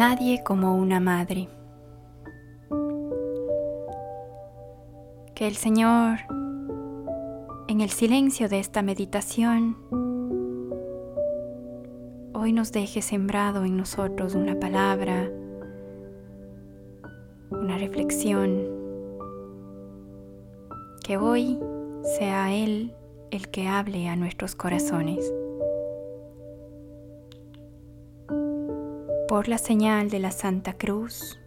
Nadie como una madre. Que el Señor, en el silencio de esta meditación, hoy nos deje sembrado en nosotros una palabra, una reflexión, que hoy sea Él el que hable a nuestros corazones. Por la señal de la Santa Cruz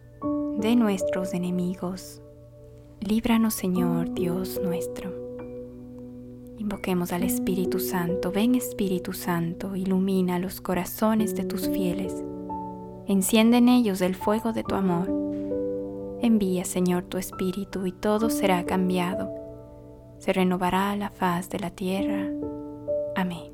de nuestros enemigos. Líbranos Señor Dios nuestro. Invoquemos al Espíritu Santo. Ven Espíritu Santo, ilumina los corazones de tus fieles. Enciende en ellos el fuego de tu amor. Envía Señor tu Espíritu y todo será cambiado. Se renovará la faz de la tierra. Amén.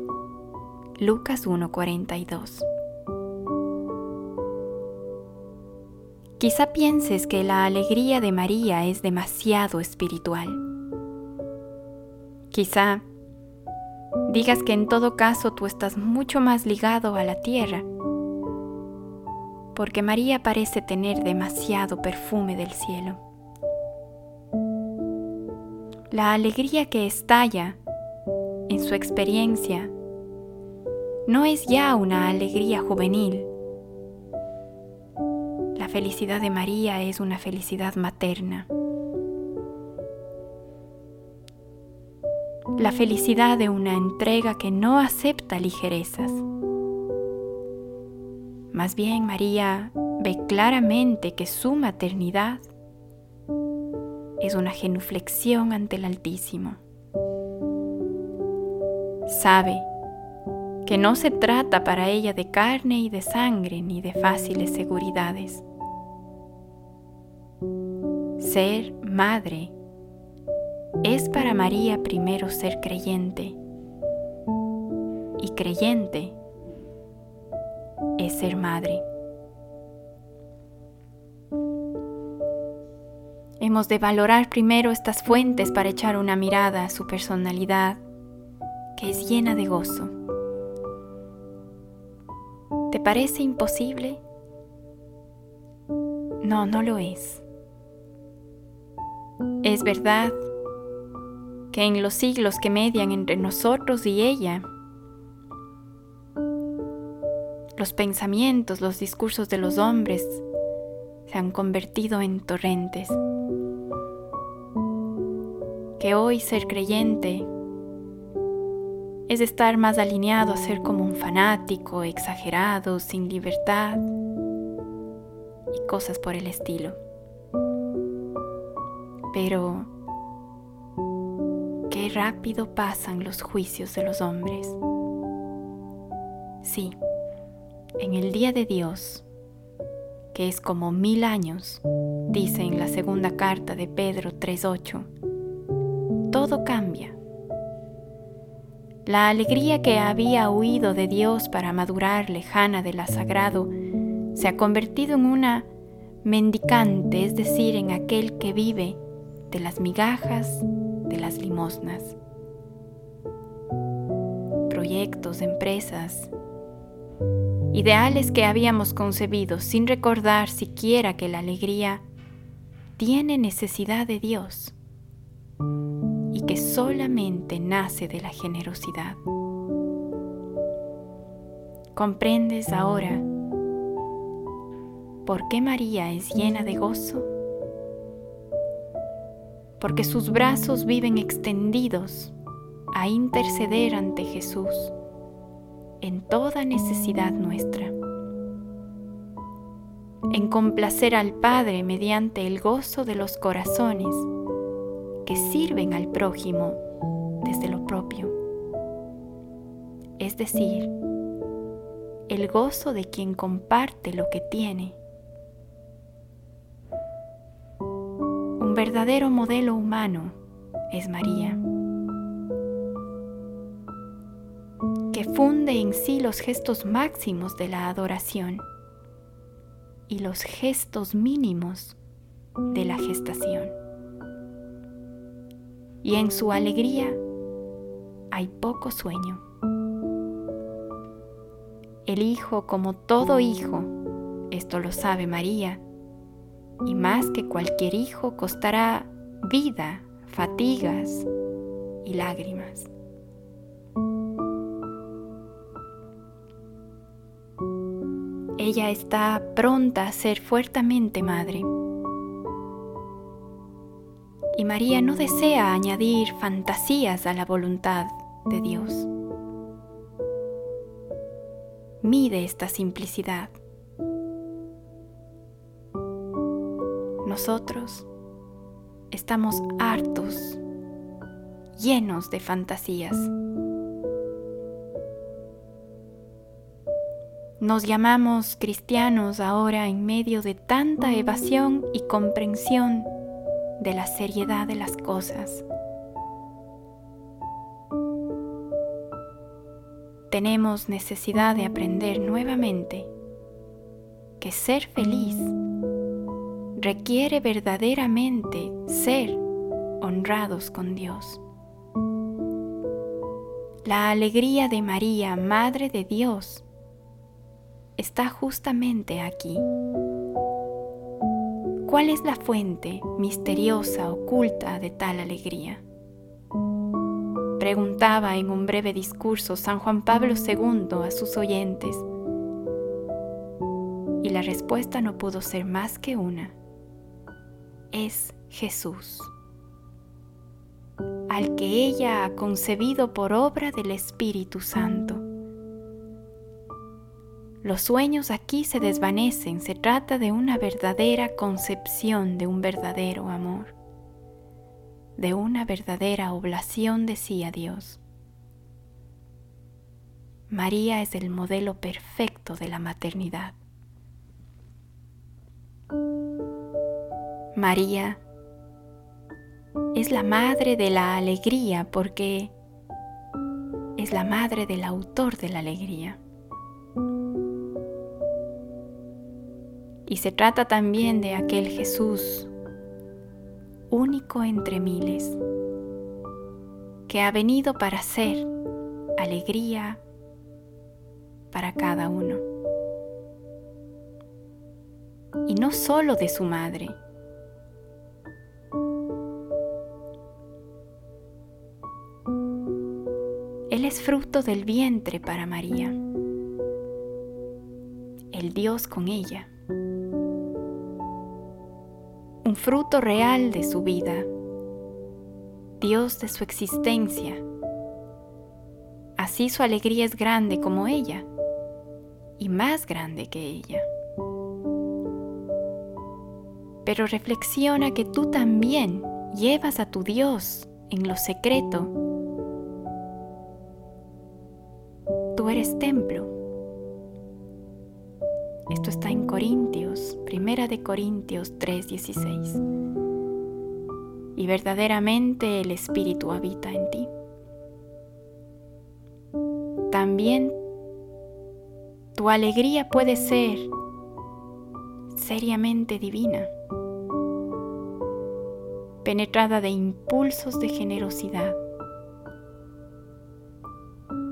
Lucas 1:42. Quizá pienses que la alegría de María es demasiado espiritual. Quizá digas que en todo caso tú estás mucho más ligado a la tierra, porque María parece tener demasiado perfume del cielo. La alegría que estalla en su experiencia no es ya una alegría juvenil. La felicidad de María es una felicidad materna. La felicidad de una entrega que no acepta ligerezas. Más bien María ve claramente que su maternidad es una genuflexión ante el Altísimo. Sabe que no se trata para ella de carne y de sangre ni de fáciles seguridades. Ser madre es para María primero ser creyente y creyente es ser madre. Hemos de valorar primero estas fuentes para echar una mirada a su personalidad, que es llena de gozo. ¿Te parece imposible? No, no lo es. Es verdad que en los siglos que median entre nosotros y ella, los pensamientos, los discursos de los hombres se han convertido en torrentes. Que hoy ser creyente es estar más alineado a ser como un fanático, exagerado, sin libertad y cosas por el estilo. Pero qué rápido pasan los juicios de los hombres. Sí, en el día de Dios, que es como mil años, dice en la segunda carta de Pedro 3.8, todo cambia la alegría que había huido de Dios para madurar lejana de la sagrado se ha convertido en una mendicante, es decir, en aquel que vive de las migajas de las limosnas. Proyectos, empresas, ideales que habíamos concebido sin recordar siquiera que la alegría tiene necesidad de Dios que solamente nace de la generosidad. ¿Comprendes ahora por qué María es llena de gozo? Porque sus brazos viven extendidos a interceder ante Jesús en toda necesidad nuestra, en complacer al Padre mediante el gozo de los corazones que sirven al prójimo desde lo propio. Es decir, el gozo de quien comparte lo que tiene. Un verdadero modelo humano es María, que funde en sí los gestos máximos de la adoración y los gestos mínimos de la gestación. Y en su alegría hay poco sueño. El Hijo, como todo hijo, esto lo sabe María, y más que cualquier hijo costará vida, fatigas y lágrimas. Ella está pronta a ser fuertemente madre. Y María no desea añadir fantasías a la voluntad de Dios. Mide esta simplicidad. Nosotros estamos hartos, llenos de fantasías. Nos llamamos cristianos ahora en medio de tanta evasión y comprensión de la seriedad de las cosas. Tenemos necesidad de aprender nuevamente que ser feliz requiere verdaderamente ser honrados con Dios. La alegría de María, Madre de Dios, está justamente aquí. ¿Cuál es la fuente misteriosa, oculta de tal alegría? Preguntaba en un breve discurso San Juan Pablo II a sus oyentes. Y la respuesta no pudo ser más que una. Es Jesús, al que ella ha concebido por obra del Espíritu Santo los sueños aquí se desvanecen, se trata de una verdadera concepción de un verdadero amor, de una verdadera oblación de sí a Dios. María es el modelo perfecto de la maternidad. María es la madre de la alegría porque es la madre del autor de la alegría. Y se trata también de aquel Jesús único entre miles, que ha venido para ser alegría para cada uno. Y no solo de su madre, Él es fruto del vientre para María, el Dios con ella fruto real de su vida, Dios de su existencia. Así su alegría es grande como ella y más grande que ella. Pero reflexiona que tú también llevas a tu Dios en lo secreto. Tú eres templo esto está en Corintios, Primera de Corintios 3:16. Y verdaderamente el Espíritu habita en ti. También tu alegría puede ser seriamente divina, penetrada de impulsos de generosidad.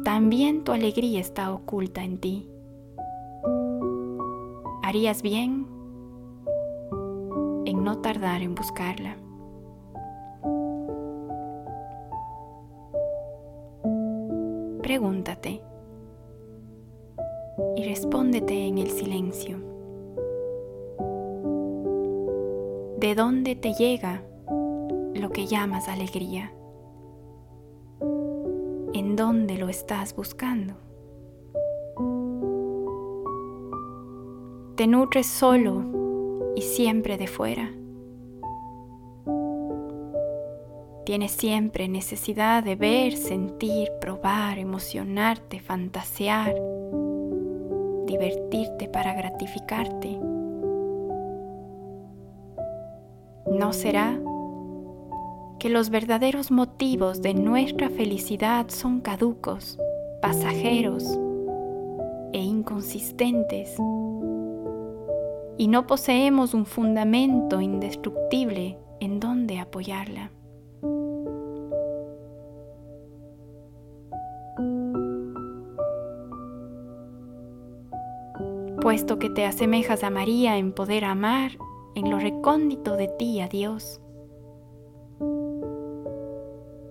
También tu alegría está oculta en ti harías bien en no tardar en buscarla. Pregúntate y respóndete en el silencio. ¿De dónde te llega lo que llamas alegría? ¿En dónde lo estás buscando? Te nutres solo y siempre de fuera. Tienes siempre necesidad de ver, sentir, probar, emocionarte, fantasear, divertirte para gratificarte. ¿No será que los verdaderos motivos de nuestra felicidad son caducos, pasajeros e inconsistentes? Y no poseemos un fundamento indestructible en donde apoyarla. puesto que te asemejas a María en poder amar en lo recóndito de ti a Dios.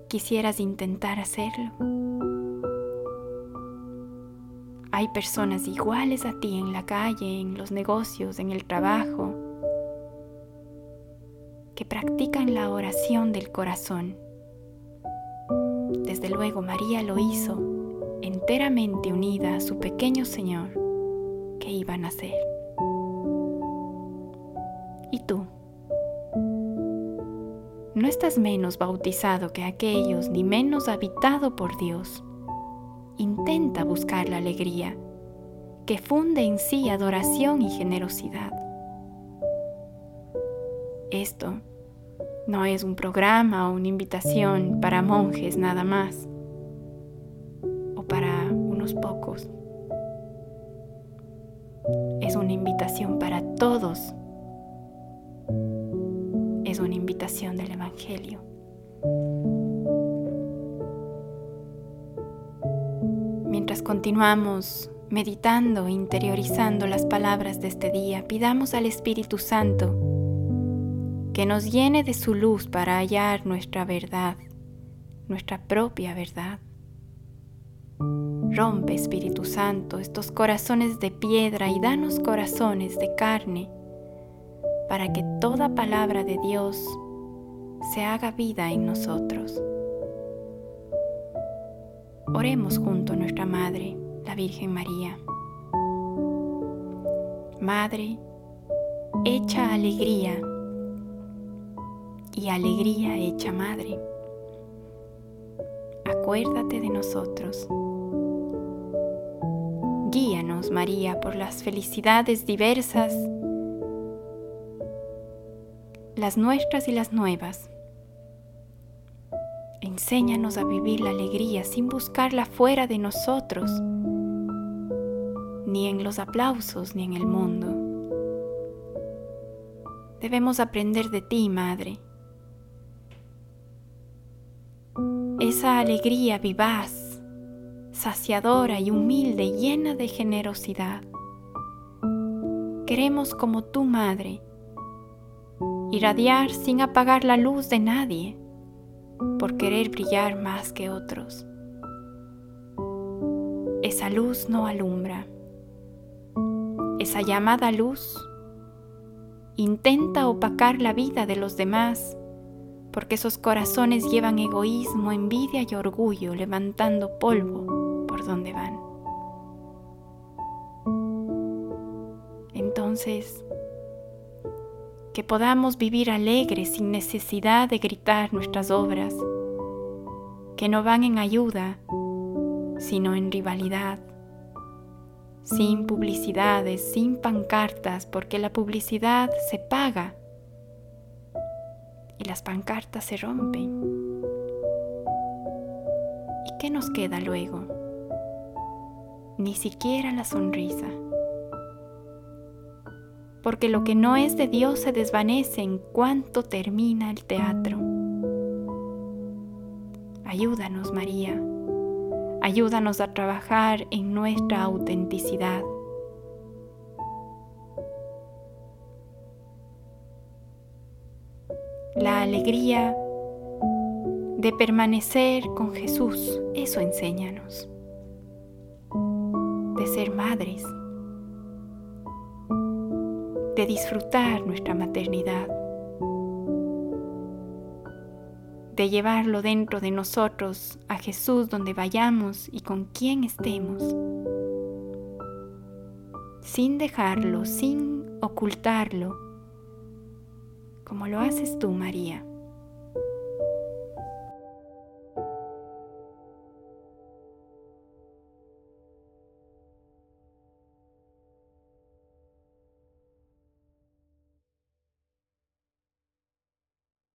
Quisieras intentar hacerlo. Hay personas iguales a ti en la calle, en los negocios, en el trabajo, que practican la oración del corazón. Desde luego María lo hizo enteramente unida a su pequeño Señor que iban a ser. ¿Y tú? No estás menos bautizado que aquellos, ni menos habitado por Dios. Intenta buscar la alegría que funde en sí adoración y generosidad. Esto no es un programa o una invitación para monjes nada más, o para unos pocos es una invitación para todos. Es una invitación del Evangelio. Continuamos meditando interiorizando las palabras de este día, pidamos al Espíritu Santo que nos llene de su luz para hallar nuestra verdad, nuestra propia verdad. Rompe, Espíritu Santo, estos corazones de piedra y danos corazones de carne, para que toda palabra de Dios se haga vida en nosotros. Oremos junto a nuestra Madre, la Virgen María. Madre, hecha alegría y alegría hecha Madre. Acuérdate de nosotros Guíanos, María, por las felicidades diversas, las nuestras y las nuevas. Enséñanos a vivir la alegría sin buscarla fuera de nosotros, ni en los aplausos, ni en el mundo. Debemos aprender de ti, Madre. Esa alegría vivaz saciadora y humilde, llena de generosidad. Queremos como tu madre, irradiar sin apagar la luz de nadie, por querer brillar más que otros. Esa luz no alumbra. Esa llamada luz intenta opacar la vida de los demás porque esos corazones llevan egoísmo, envidia y orgullo levantando polvo dónde van. Entonces, que podamos vivir alegres sin necesidad de gritar nuestras obras, que no van en ayuda, sino en rivalidad, sin publicidades, sin pancartas, porque la publicidad se paga y las pancartas se rompen. ¿Y qué nos queda luego? ni siquiera la sonrisa. Porque lo que no es de Dios se desvanece en cuanto termina el teatro. Ayúdanos, María. Ayúdanos a trabajar en nuestra autenticidad. La alegría de permanecer con Jesús, eso enséñanos de ser madres, de disfrutar nuestra maternidad, de llevarlo dentro de nosotros a Jesús donde vayamos y con quien estemos, sin dejarlo, sin ocultarlo, como lo haces tú, María.